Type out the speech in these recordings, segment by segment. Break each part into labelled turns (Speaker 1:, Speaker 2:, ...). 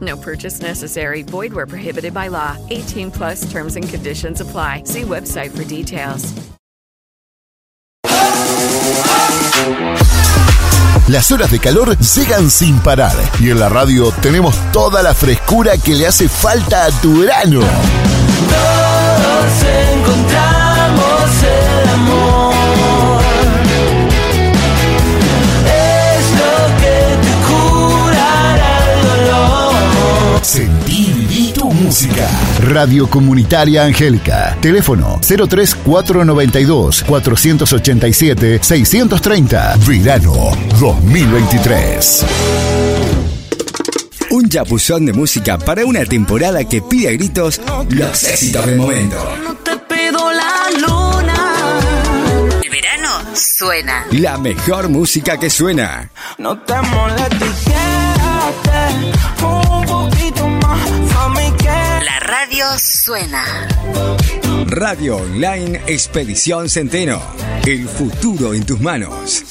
Speaker 1: No purchase necessary. Void where prohibited by law. 18 plus terms and conditions apply. See website for details.
Speaker 2: Las horas de calor llegan sin parar y en la radio tenemos toda la frescura que le hace falta a tu verano.
Speaker 3: Todos encontramos
Speaker 2: música. Radio Comunitaria Angélica. Teléfono 03492 487 630. Verano 2023.
Speaker 4: Un chapuzón de música para una temporada que pide a gritos los éxitos del momento.
Speaker 3: No te pido la luna.
Speaker 1: El verano suena.
Speaker 4: La mejor música que suena.
Speaker 3: No te molestes, un poquito
Speaker 1: radio suena.
Speaker 4: Radio Online Expedición Centeno. El futuro en tus manos.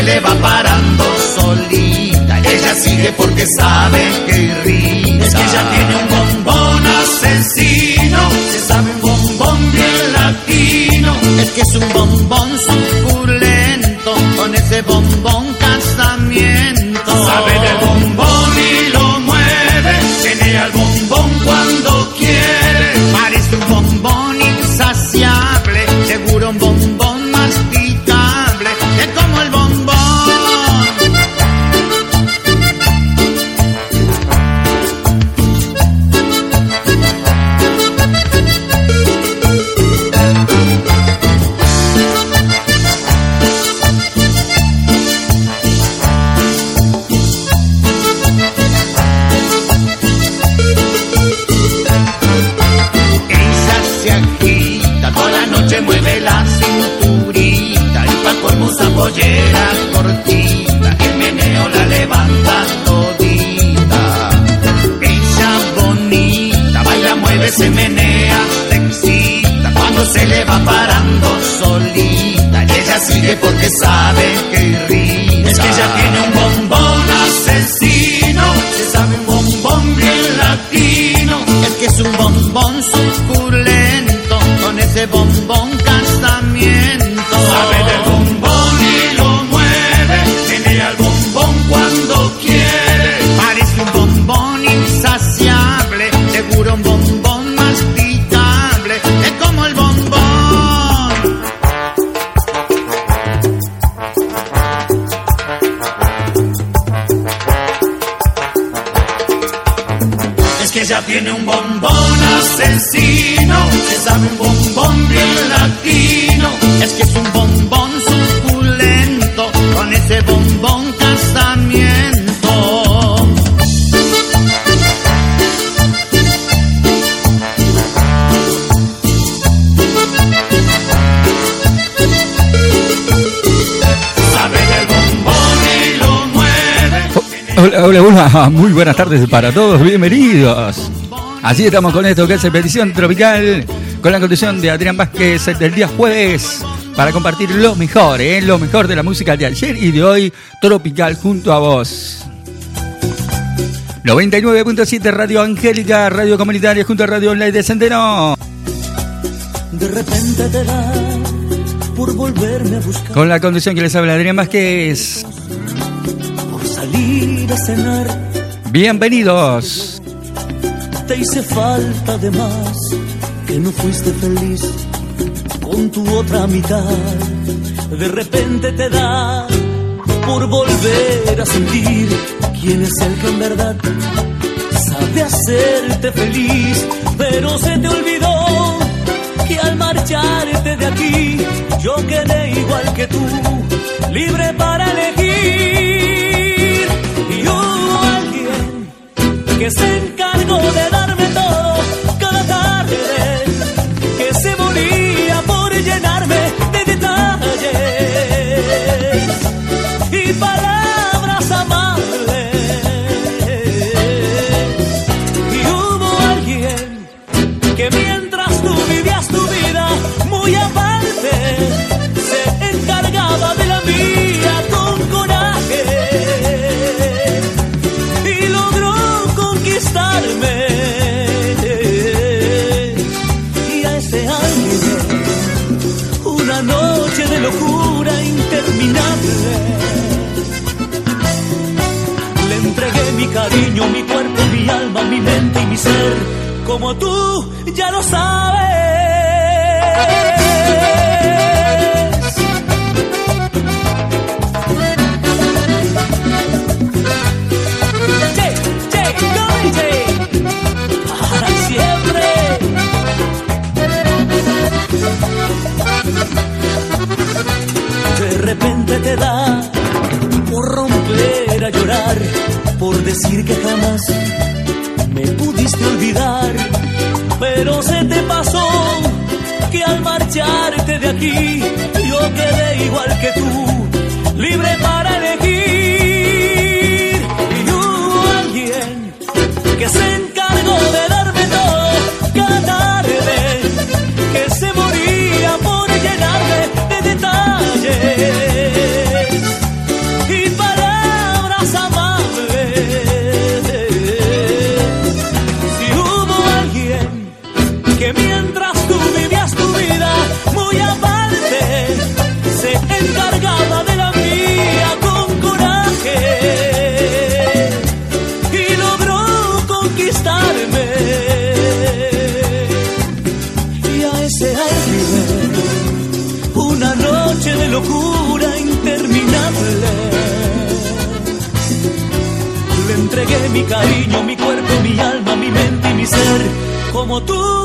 Speaker 5: Se le va parando solita, ella sigue porque sabe que irrita. Es que ella tiene un bombón asesino, se sabe un bombón bien latino, es que es un bombón suculento, con ese bombón casamiento.
Speaker 6: muy buenas tardes para todos, bienvenidos. Así estamos con esto que es Expedición Tropical, con la conducción de Adrián Vázquez del día jueves, para compartir lo mejor, ¿eh? lo mejor de la música de ayer y de hoy, Tropical junto a vos. 99.7 Radio Angélica, Radio Comunitaria junto a Radio Online de Centeno.
Speaker 3: De repente te da por volverme a buscar,
Speaker 6: Con la conducción que les habla Adrián Vázquez.
Speaker 3: por salir a cenar.
Speaker 6: Bienvenidos.
Speaker 3: Te hice falta de más, que no fuiste feliz con tu otra mitad. De repente te da por volver a sentir quién es el que en verdad sabe hacerte feliz, pero se te olvidó que al marcharte de aquí yo quedé igual que tú, libre para elegir. Que se ser, como tú ya lo sabes. Che, che, che, para siempre. De repente te da por romper a llorar, por decir que jamás pudiste olvidar, pero se te pasó que al marcharte de aquí yo quedé igual que tú, libre para elegir. Y hubo alguien que se cariño, mi cuerpo, mi alma, mi mente y mi ser, como tú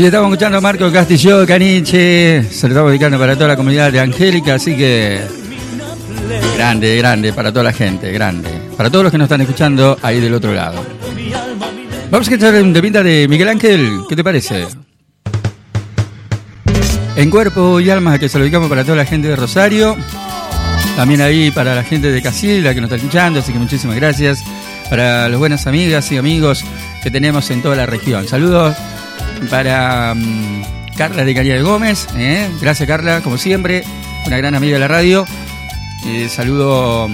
Speaker 6: Ahí estamos escuchando a Marco Castillo Caniche. Se lo estamos dedicando para toda la comunidad de Angélica, así que grande, grande para toda la gente, grande. Para todos los que nos están escuchando ahí del otro lado. Vamos a escuchar un temita de Miguel Ángel, ¿qué te parece? En cuerpo y alma que se lo dedicamos para toda la gente de Rosario. También ahí para la gente de Casilda que nos está escuchando, así que muchísimas gracias. Para las buenas amigas y amigos que tenemos en toda la región. Saludos para mm, Carla de de Gómez. ¿eh? Gracias, Carla, como siempre, una gran amiga de la radio. Eh, saludo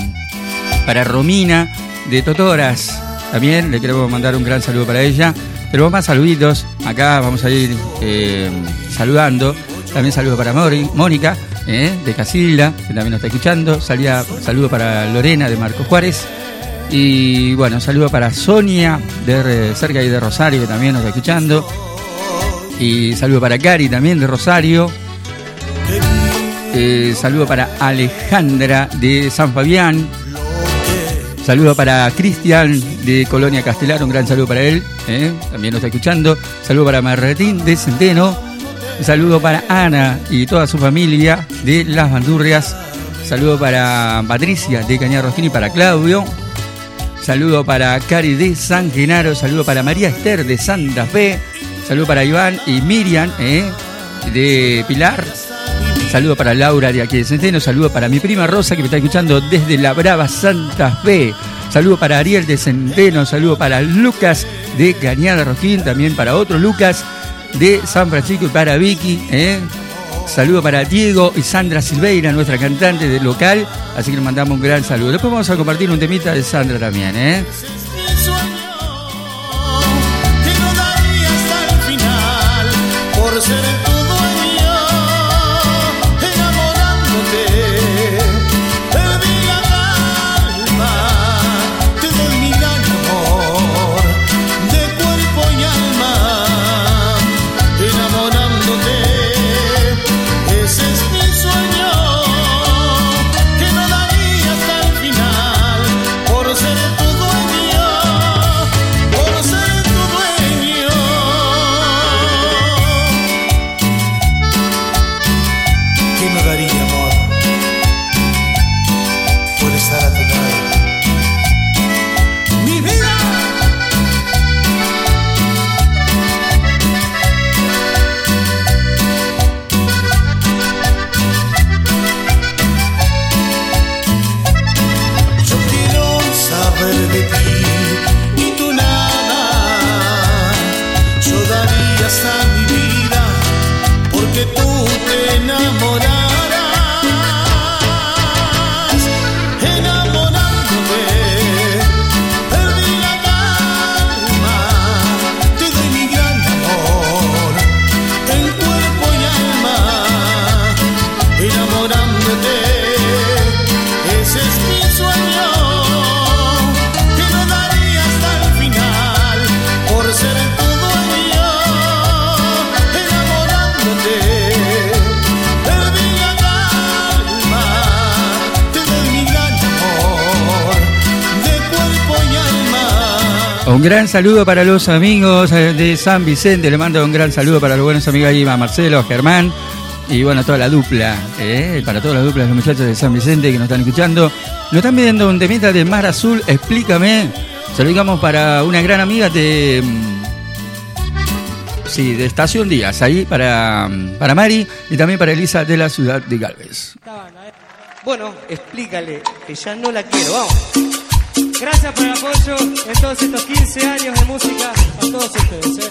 Speaker 6: para Romina de Totoras. También le queremos mandar un gran saludo para ella. Tenemos más saluditos. Acá vamos a ir eh, saludando. También saludo para Mónica de Casilda, que también nos está escuchando. Salía, saludo para Lorena de Marcos Juárez. Y bueno, saludo para Sonia de cerca ahí de Rosario, que también nos está escuchando. Y saludo para Cari también de Rosario. Eh, saludo para Alejandra de San Fabián. Saludo para Cristian de Colonia Castelar, un gran saludo para él, ¿eh? también nos está escuchando. Saludo para Martín de Centeno. Saludo para Ana y toda su familia de Las Bandurrias. Saludo para Patricia de Cañar y para Claudio. Saludo para Cari de San Genaro. Saludo para María Esther de Santa Fe. Saludo para Iván y Miriam ¿eh? de Pilar. Saludo para Laura de aquí de Centeno. Saludo para mi prima Rosa que me está escuchando desde La Brava Santa Fe. Saludo para Ariel de Centeno. Saludo para Lucas de Cañada Rojín. También para otro Lucas de San Francisco y para Vicky. ¿eh? Saludo para Diego y Sandra Silveira, nuestra cantante del local. Así que le mandamos un gran saludo. Después vamos a compartir un temita de Sandra también. ¿eh? Saludo para los amigos eh, de San Vicente. Le mando un gran saludo para los buenos amigos ahí, a Marcelo, Germán. Y bueno, toda la dupla, eh, para todas las duplas los muchachos de San Vicente que nos están escuchando. Nos están viendo un temita de Mar Azul, explícame. Se lo digamos para una gran amiga de. mm, Sí, de Estación Díaz, ahí para, mm, para Mari y también para Elisa de la ciudad de Galvez.
Speaker 7: Bueno, explícale que ya no la quiero, vamos. Gracias por el apoyo en todos estos 15 años de música a todos ustedes. ¿eh?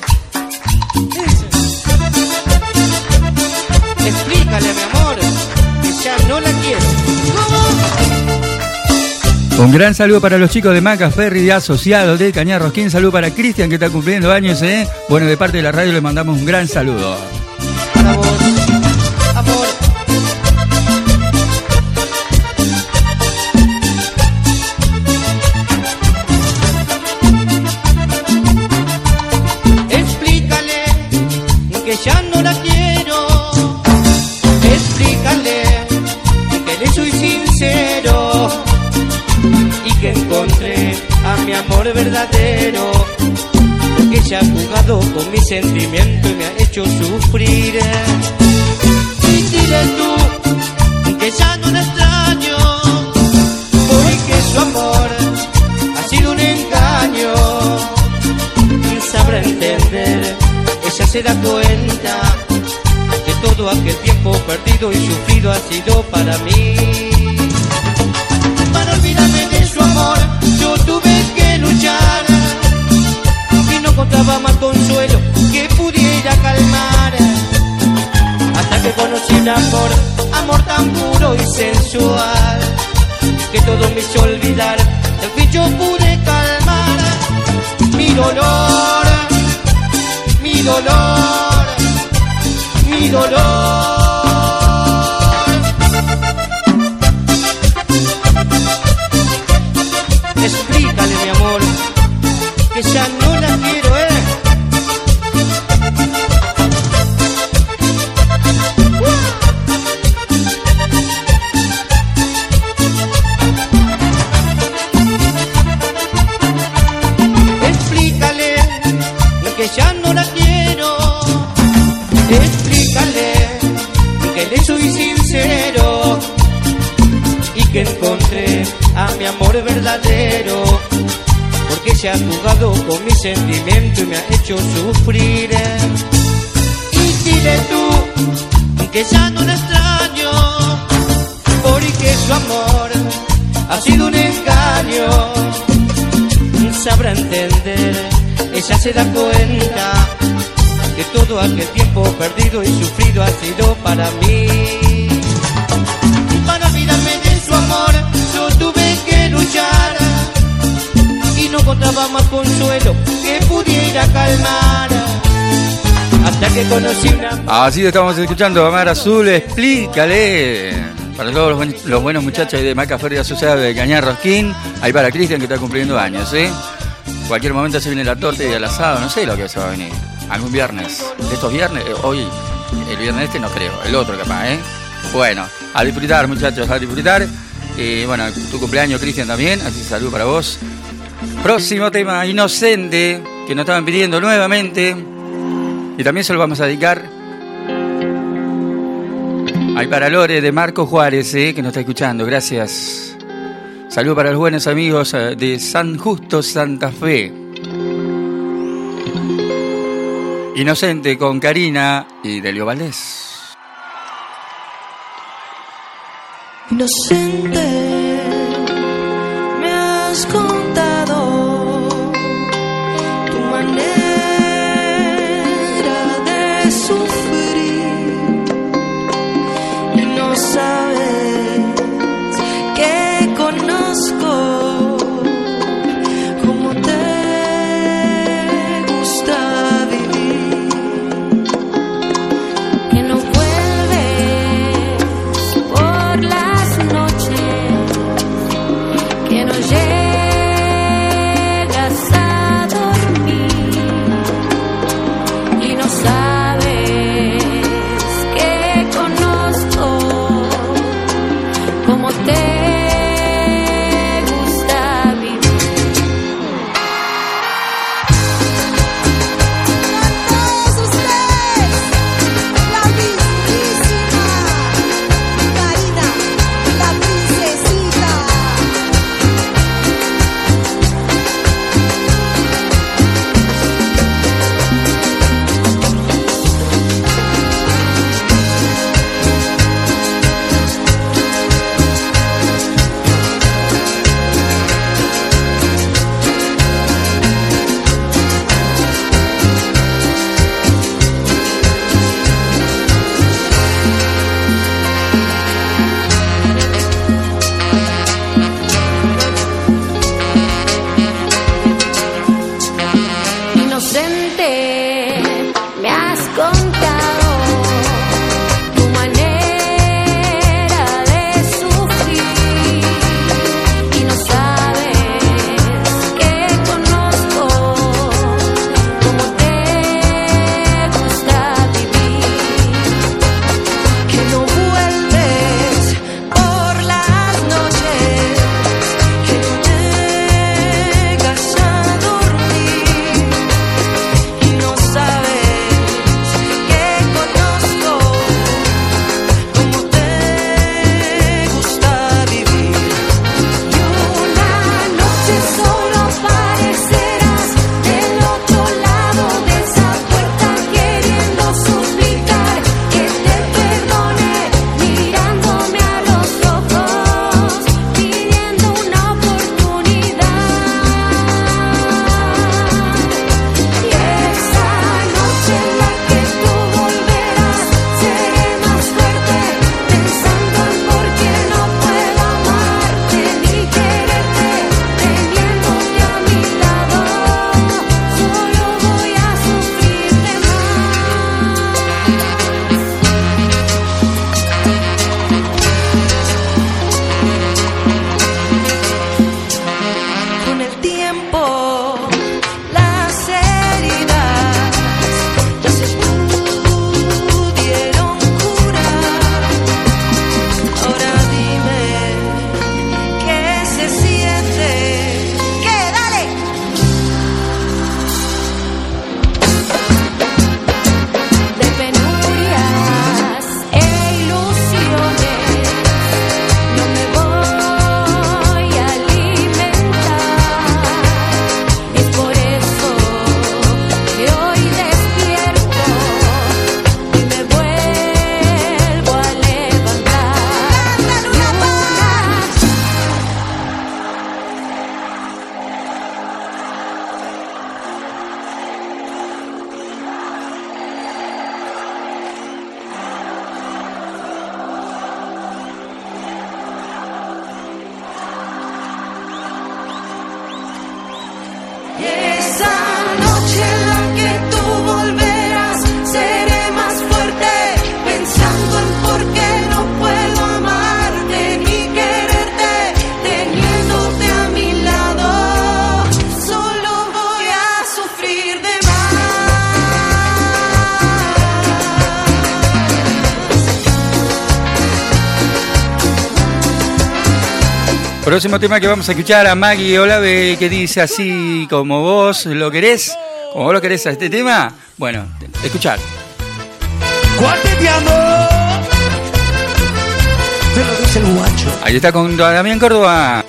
Speaker 7: Explícale, mi amor, que ya no la quiero.
Speaker 6: Un gran saludo para los chicos de Maca Ferry de Asociados de Cañar Rosquín. Saludo para Cristian que está cumpliendo años, ¿eh? Bueno, de parte de la radio le mandamos un gran saludo.
Speaker 7: Con mi sentimiento y me ha hecho sufrir. Y dile tú que ya no la extraño, porque su amor ha sido un engaño. Sabrá entender, ella se da cuenta que todo aquel tiempo perdido y sufrido ha sido para mí. Para olvidarme de su amor, encontraba más consuelo que pudiera calmar conocí un amor, amor tan puro y sensual, que todo me hizo olvidar, al fin yo pude calmar mi dolor, mi dolor, mi dolor. Sentimiento y me ha hecho sufrir. Y dile tú que ya no la extraño, porque su amor ha sido un engaño sabrá entender, ella se da cuenta que todo aquel tiempo perdido y sufrido ha sido para mí.
Speaker 6: Así estamos escuchando a Mar Azul, explícale. Para todos los, buen- los buenos muchachos de Maca Feria Asociada de Cañar Rosquín. Ahí para Cristian que está cumpliendo años, ¿eh? Cualquier momento se viene la torta y el asado, no sé lo que se va a venir. Algún viernes. Estos viernes, eh, hoy, el viernes este no creo, el otro capaz, ¿eh? Bueno, a disfrutar muchachos, a disfrutar. Y bueno, tu cumpleaños Cristian también, así salud para vos. Próximo tema, Inocente, que nos estaban pidiendo nuevamente. Y también se lo vamos a dedicar Ahí para Lore de Marco Juárez, eh, que nos está escuchando, gracias. Saludos para los buenos amigos eh, de San Justo, Santa Fe. Inocente con Karina y Delio Valdés.
Speaker 8: Inocente, me has
Speaker 6: Próximo tema que vamos a escuchar a Maggie Olave que dice así como vos lo querés, como vos lo querés a este tema. Bueno, escuchar.
Speaker 9: Cuarteteando. Te lo dice el guacho.
Speaker 6: Ahí está con Damián Córdoba.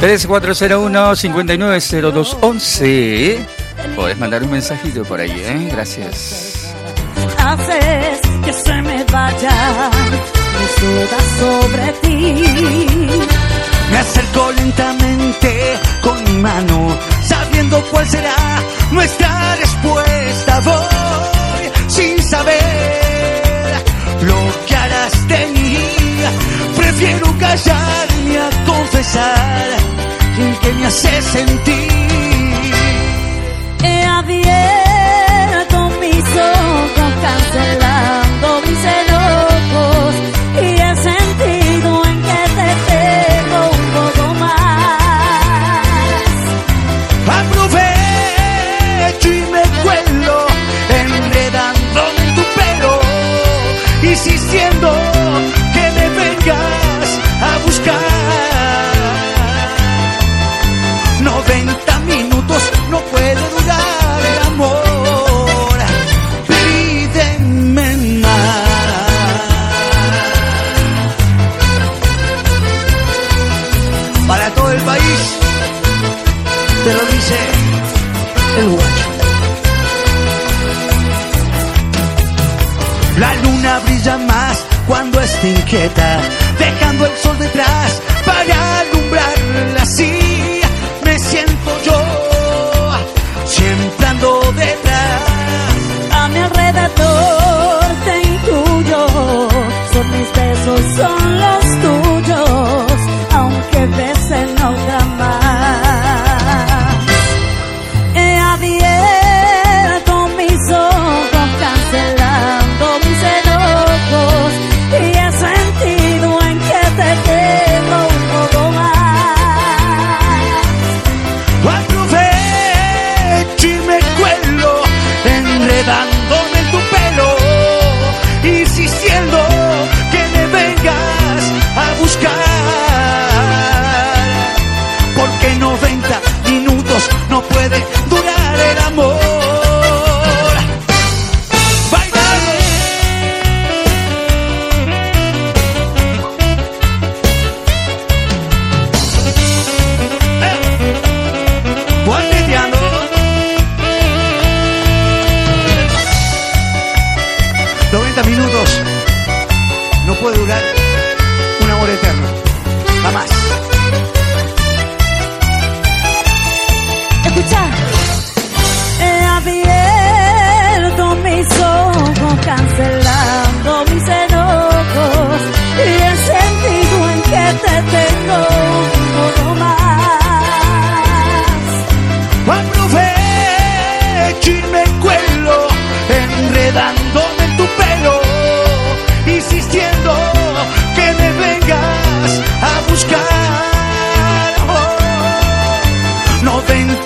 Speaker 6: Tres cuatro cero uno cincuenta y nueve cero dos once. Podés mandar un mensajito por ahí, ¿eh? Gracias.
Speaker 10: Haces que se me vaya mi soledad sobre ti.
Speaker 9: Me acerco lentamente con mi mano, sabiendo cuál será nuestra respuesta. Voy sin saber lo que harás de mí. Prefiero callarme a confesar el que me hace sentir.
Speaker 10: He abierto
Speaker 9: dejando el sol detrás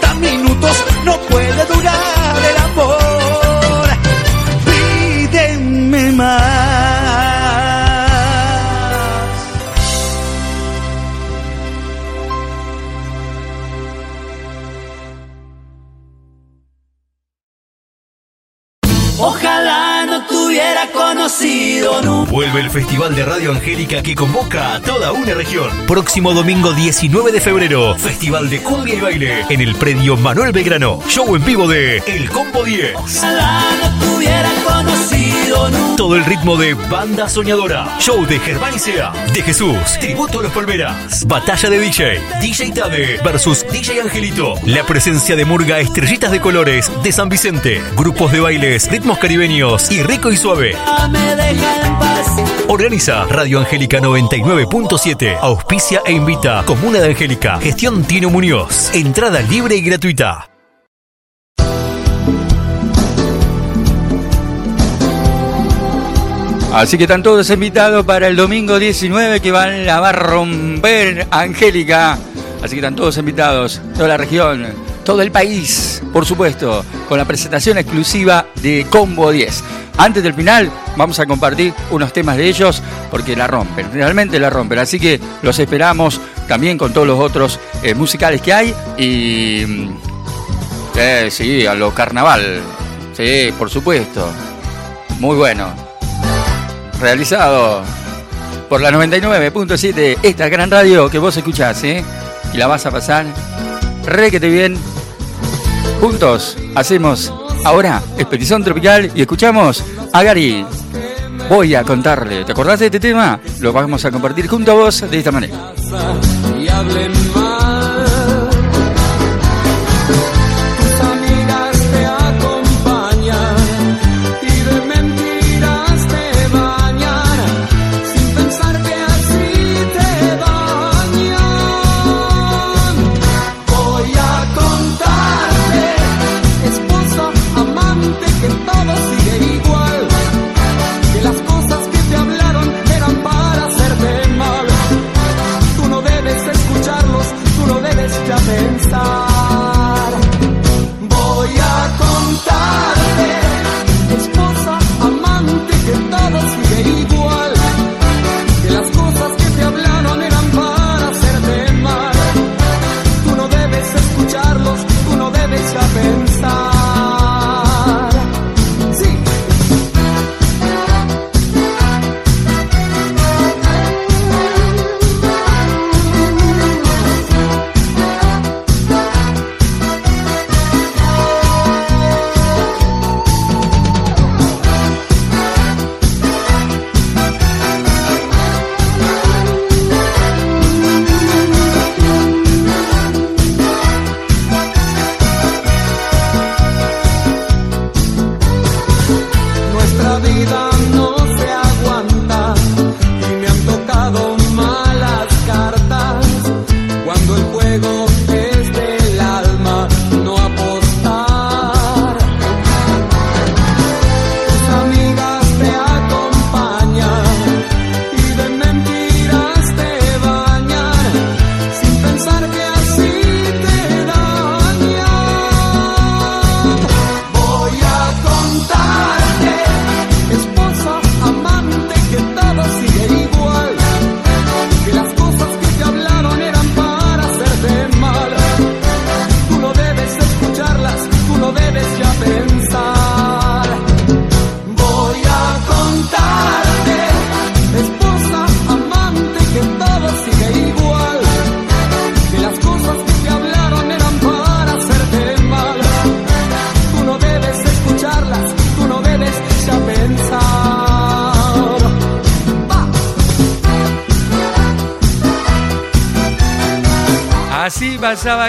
Speaker 9: 90
Speaker 11: Vuelve el Festival de Radio Angélica que convoca a toda una región. Próximo domingo 19 de febrero, Festival de Cumbia y Baile en el predio Manuel Belgrano. Show en vivo de El Combo 10.
Speaker 12: Ojalá no te hubiera conocido nunca.
Speaker 11: Todo el ritmo de Banda Soñadora. Show de Germán Isea, de Jesús, Tributo a los Palmeras. Batalla de DJ, DJ Tade versus DJ Angelito. La presencia de Murga Estrellitas de Colores de San Vicente. Grupos de bailes, ritmos caribeños y rico y suave.
Speaker 12: Me deja en paz.
Speaker 11: Organiza Radio Angélica 99.7. Auspicia e invita Comuna de Angélica. Gestión Tino Muñoz. Entrada libre y gratuita.
Speaker 6: Así que están todos invitados para el domingo 19 que van a romper Angélica. Así que están todos invitados, toda la región, todo el país, por supuesto, con la presentación exclusiva de Combo 10.
Speaker 13: Antes del final vamos a compartir unos temas de ellos porque la rompen, realmente la rompen. Así que los esperamos también con todos los otros eh, musicales que hay y... mm, eh, sí, a lo carnaval. Sí, por supuesto. Muy bueno. Realizado por la 99.7, esta gran radio que vos escuchás, ¿eh? Y la vas a pasar requete bien. Juntos hacemos ahora Expedición Tropical y escuchamos a Gary. Voy a contarle, ¿te acordás de este tema? Lo vamos a compartir junto a vos de esta manera.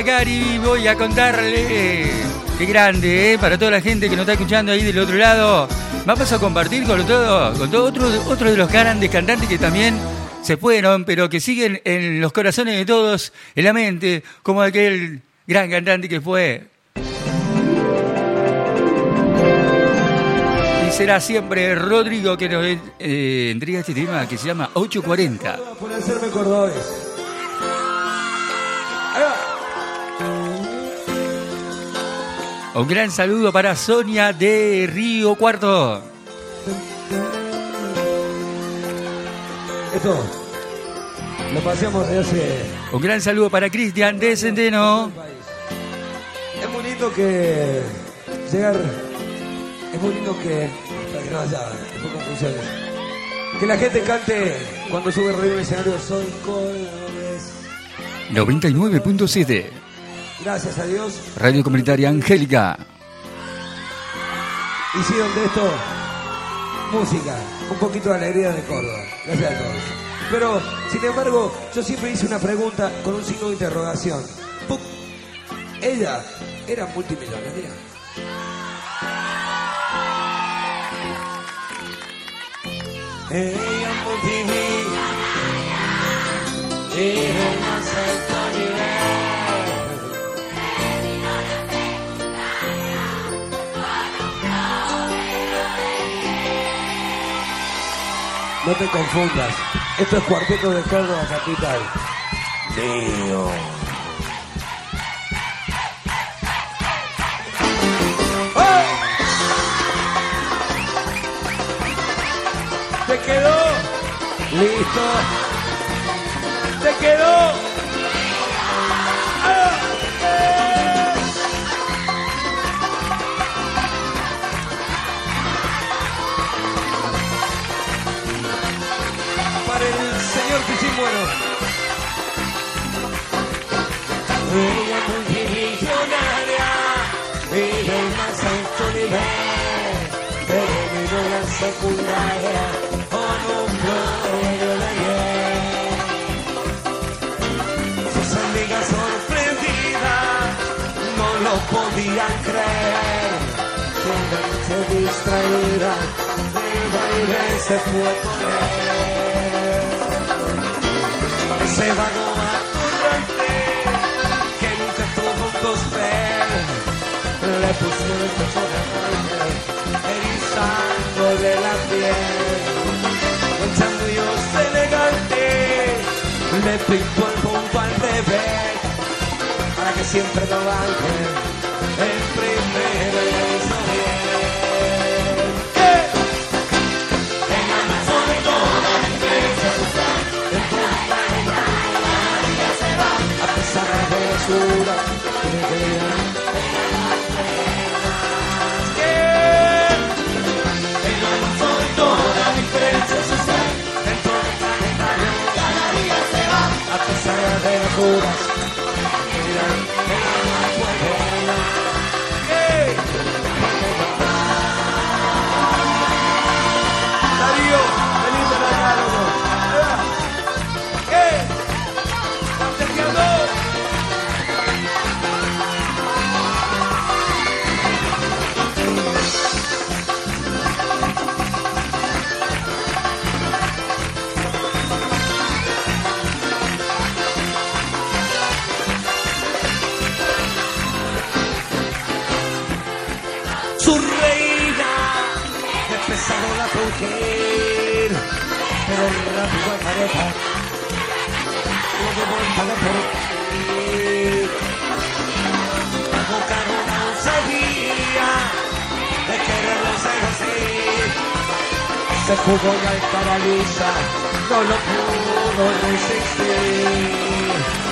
Speaker 13: Gary, voy a contarle. Qué grande, ¿eh? Para toda la gente que nos está escuchando ahí del otro lado. Vamos a compartir con todo, con todo otro, otro de los grandes cantantes que también se fueron, pero que siguen en los corazones de todos, en la mente, como aquel gran cantante que fue. Y será siempre Rodrigo que nos eh, entrega este tema que se llama 840.
Speaker 14: Por hacerme cordobés.
Speaker 13: Un gran saludo para Sonia de Río Cuarto.
Speaker 14: Esto lo pasamos de hace.
Speaker 13: Un gran saludo para Cristian de Centeno.
Speaker 14: Es lindo que llegar. Es lindo que. para que no haya después confusiones. Que la gente cante cuando sube arriba al escenario Soy Cordobés.
Speaker 13: 99.7
Speaker 14: Gracias a Dios.
Speaker 13: Radio Comunitaria Angélica.
Speaker 14: Hicieron de esto música, un poquito de alegría de Córdoba. Gracias a todos. Pero, sin embargo, yo siempre hice una pregunta con un signo de interrogación. ¡Puc! Ella era multimillonaria. Ella multimillonaria. Era más alto nivel. No te confundas. Esto es Cuarteto de Córdoba Capital. Quedó? Listo. Nivel, terminó la secundaria con un promedio de ayer. Sus amigas sorprendidas no lo podían creer, que mente distraída de baile se fue con él. Se vagó le pusieron el pecho de la piel un chamullos elegante le pintó el bombo al revés para que siempre lo el primero hizo bien Caveira. Se jugó el paraliza no lo pudo resistir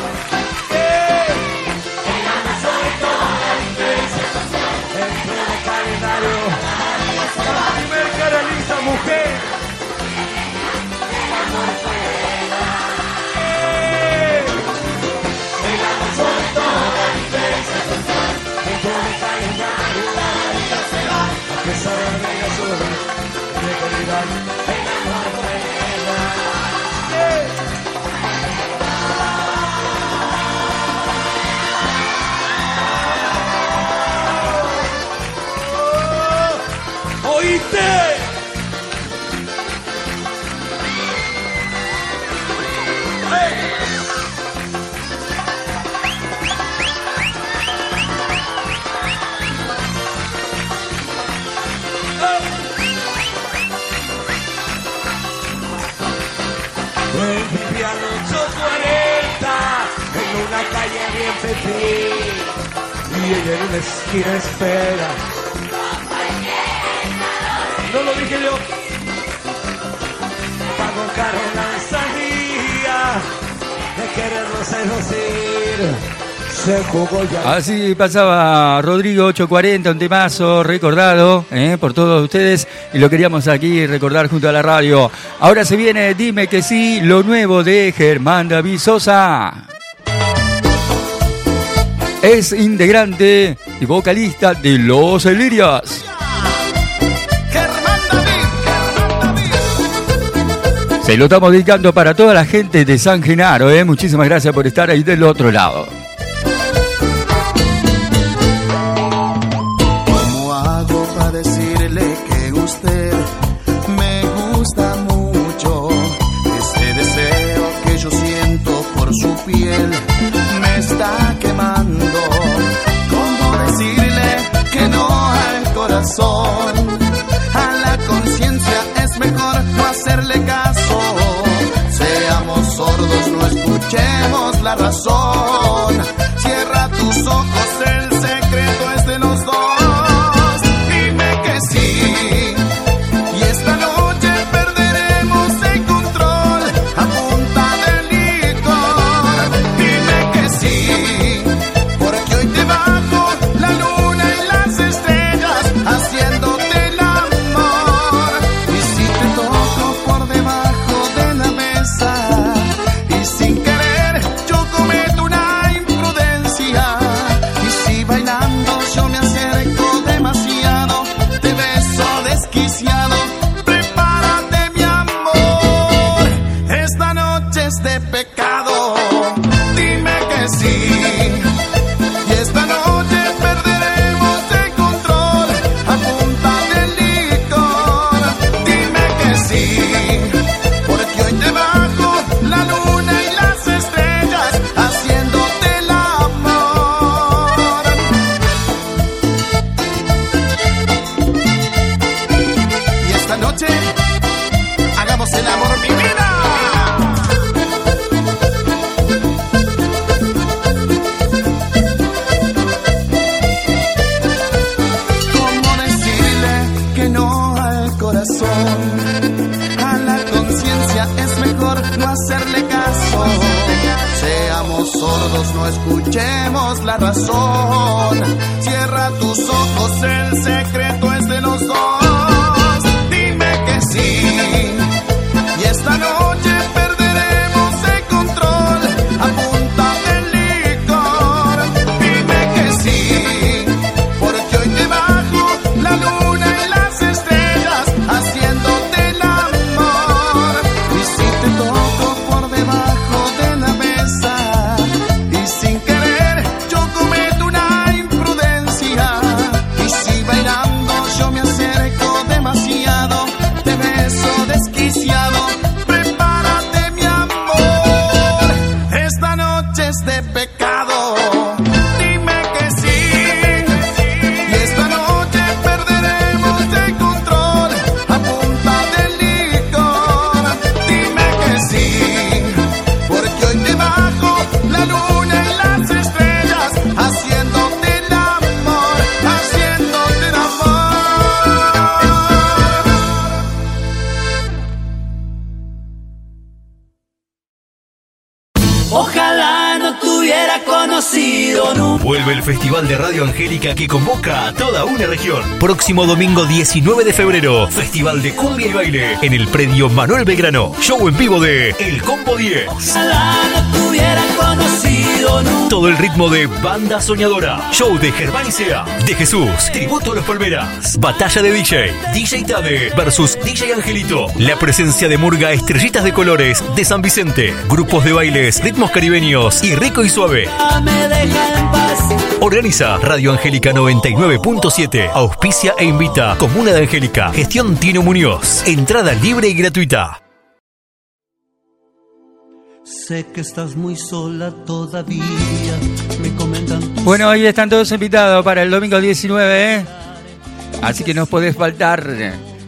Speaker 6: Así pasaba Rodrigo 840, un temazo recordado eh, por todos ustedes y lo queríamos aquí recordar junto a la radio. Ahora se viene Dime que sí, lo nuevo de Germán David Sosa. Es integrante y vocalista de Los Elirias. Se lo estamos dedicando para toda la gente de San Genaro, ¿eh? Muchísimas gracias por estar ahí del otro lado.
Speaker 15: La razón. Que
Speaker 11: convoca a toda una región. Próximo domingo 19 de febrero, Festival de Cumbia y Baile en el predio Manuel Belgrano. Show en vivo de El Combo 10.
Speaker 3: Ojalá no te hubiera conocido nunca.
Speaker 11: Todo el ritmo de Banda Soñadora. Show de Germán Isea, de Jesús, Tributo a los Palmeras. Batalla de DJ, DJ Tade versus DJ Angelito. La presencia de Murga Estrellitas de Colores de San Vicente. Grupos de bailes, ritmos caribeños y rico y suave.
Speaker 3: Me.
Speaker 11: Organiza Radio Angélica 99.7. Auspicia e invita Comuna de Angélica. Gestión Tino Muñoz. Entrada libre y gratuita.
Speaker 3: Sé que estás muy sola todavía. Me comentan tus
Speaker 6: Bueno, ahí están todos invitados para el domingo 19, ¿eh? Así que no podés faltar.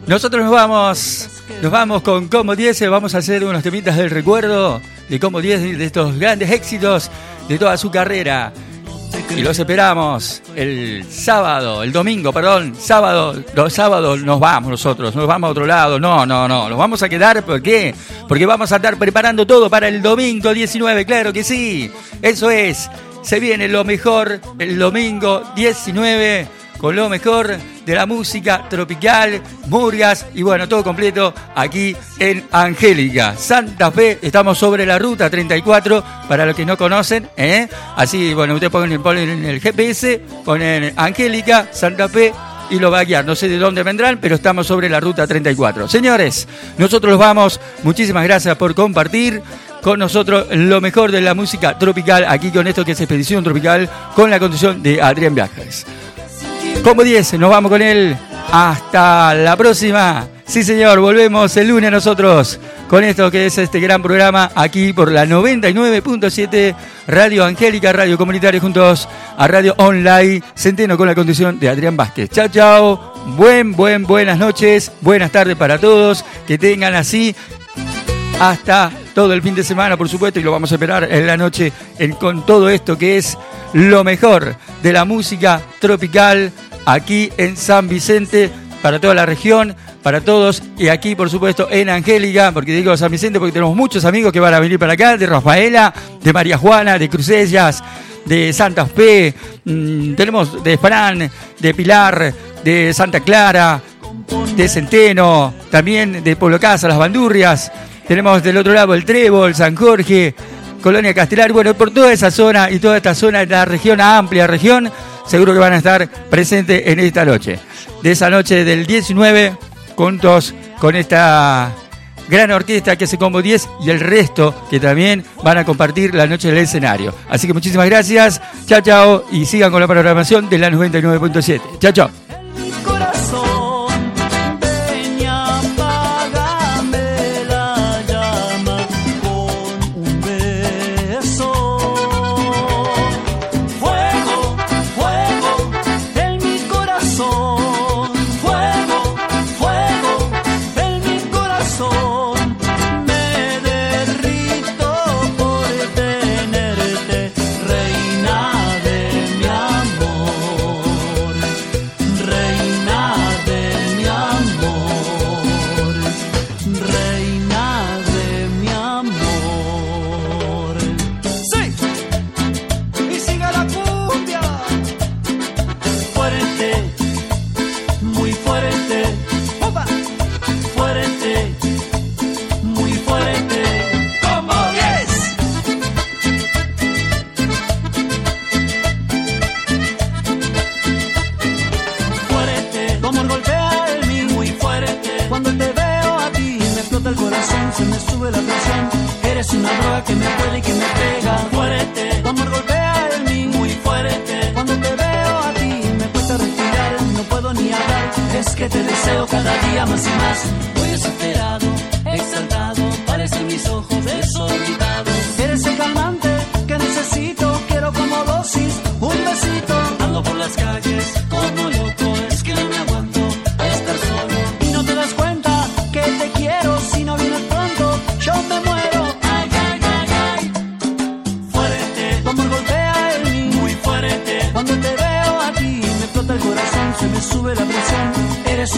Speaker 6: Nosotros nos vamos, nos vamos con Como 10, vamos a hacer unos temitas del recuerdo de Como 10, de estos grandes éxitos de toda su carrera. Y los esperamos el sábado, el domingo, perdón, sábado, los sábados nos vamos nosotros, nos vamos a otro lado, no, no, no, nos vamos a quedar, ¿por qué? Porque vamos a estar preparando todo para el domingo 19, claro que sí, eso es, se viene lo mejor el domingo 19 con lo mejor de la música tropical, murgas y bueno, todo completo aquí en Angélica. Santa Fe, estamos sobre la ruta 34, para los que no conocen, ¿eh? Así, bueno, ustedes ponen, ponen en el GPS, ponen Angélica, Santa Fe y lo va a guiar. No sé de dónde vendrán, pero estamos sobre la ruta 34. Señores, nosotros los vamos. Muchísimas gracias por compartir con nosotros lo mejor de la música tropical aquí con esto que es Expedición Tropical con la conducción de Adrián Viajes. Como 10, nos vamos con él. Hasta la próxima. Sí, señor, volvemos el lunes nosotros con esto que es este gran programa aquí por la 99.7 Radio Angélica, Radio Comunitaria juntos a Radio Online Centeno con la conducción de Adrián Vázquez. Chao, chao. Buen, buen, buenas noches, buenas tardes para todos. Que tengan así hasta todo el fin de semana, por supuesto, y lo vamos a esperar en la noche con todo esto que es lo mejor de la música tropical aquí en San Vicente, para toda la región, para todos, y aquí, por supuesto, en Angélica, porque digo San Vicente porque tenemos muchos amigos que van a venir para acá, de Rafaela, de María Juana, de Crucellas, de Santa Fe, mm, tenemos de Fran, de Pilar, de Santa Clara, de Centeno, también de Pueblo Casa, Las Bandurrias. Tenemos del otro lado el Trébol, San Jorge, Colonia Castelar. Bueno, por toda esa zona y toda esta zona de la región, amplia región, seguro que van a estar presentes en esta noche. De esa noche del 19, juntos con esta gran orquesta que se como 10 y el resto que también van a compartir la noche del escenario. Así que muchísimas gracias, chao chao y sigan con la programación de la 99.7. Chao chao.
Speaker 3: Que me puede y que me pega fuerte. Tu amor golpea el mío muy fuerte. Cuando te veo a ti me cuesta respirar, no puedo ni hablar. Es que te deseo cada día más y más. Voy desesperado, exaltado, parecen mis ojos desorbitados. Eres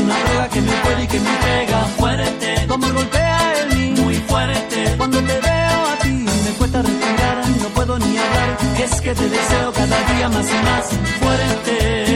Speaker 3: una droga que me puede y que me pega fuerte. Amor golpea en mí, muy fuerte. Cuando te veo a ti, me cuesta respirar, no puedo ni hablar. Es que te deseo cada día más y más fuerte.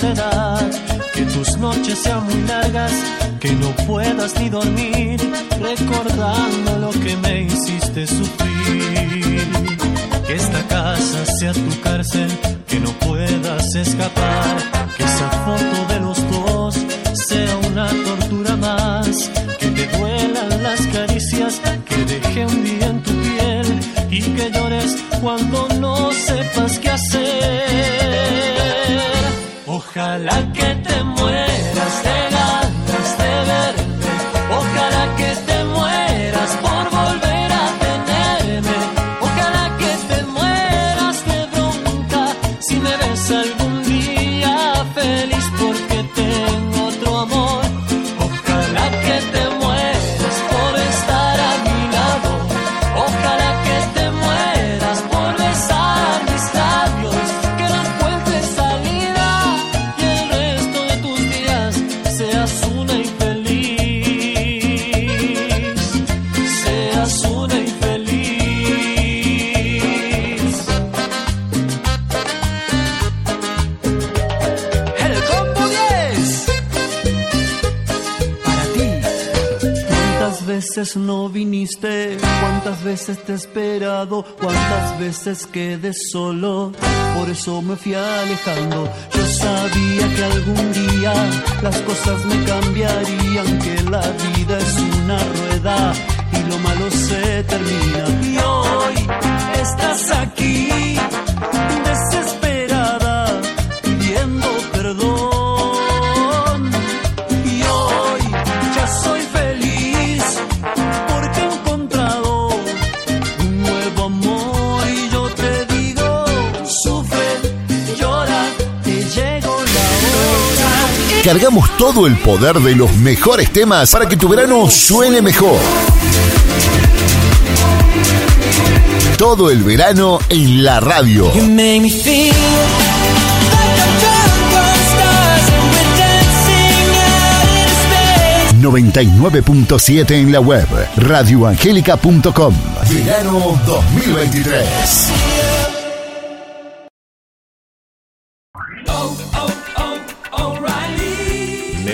Speaker 3: Soledad, que tus noches sean muy largas, que no puedas ni dormir, recordando lo que me hiciste sufrir. Que esta casa sea tu cárcel, que no puedas escapar, que esa foto de los dos sea una tortura más, que te duelan las caricias que dejé un día en tu piel y que llores cuando no sepas qué hacer. Ojalá que te mueras ¿Cuántas veces te he esperado? ¿Cuántas veces quedé solo? Por eso me fui alejando. Yo sabía que algún día las cosas me cambiarían, que la vida es una rueda y lo malo se termina. Y hoy estás aquí,
Speaker 2: Cargamos todo el poder de los mejores temas para que tu verano suene mejor. Todo el verano en la radio.
Speaker 16: You make me feel like I'm drunk on stars and we're dancing out in space.
Speaker 2: 99.7 en la web, radioangélica.com. Verano 2023.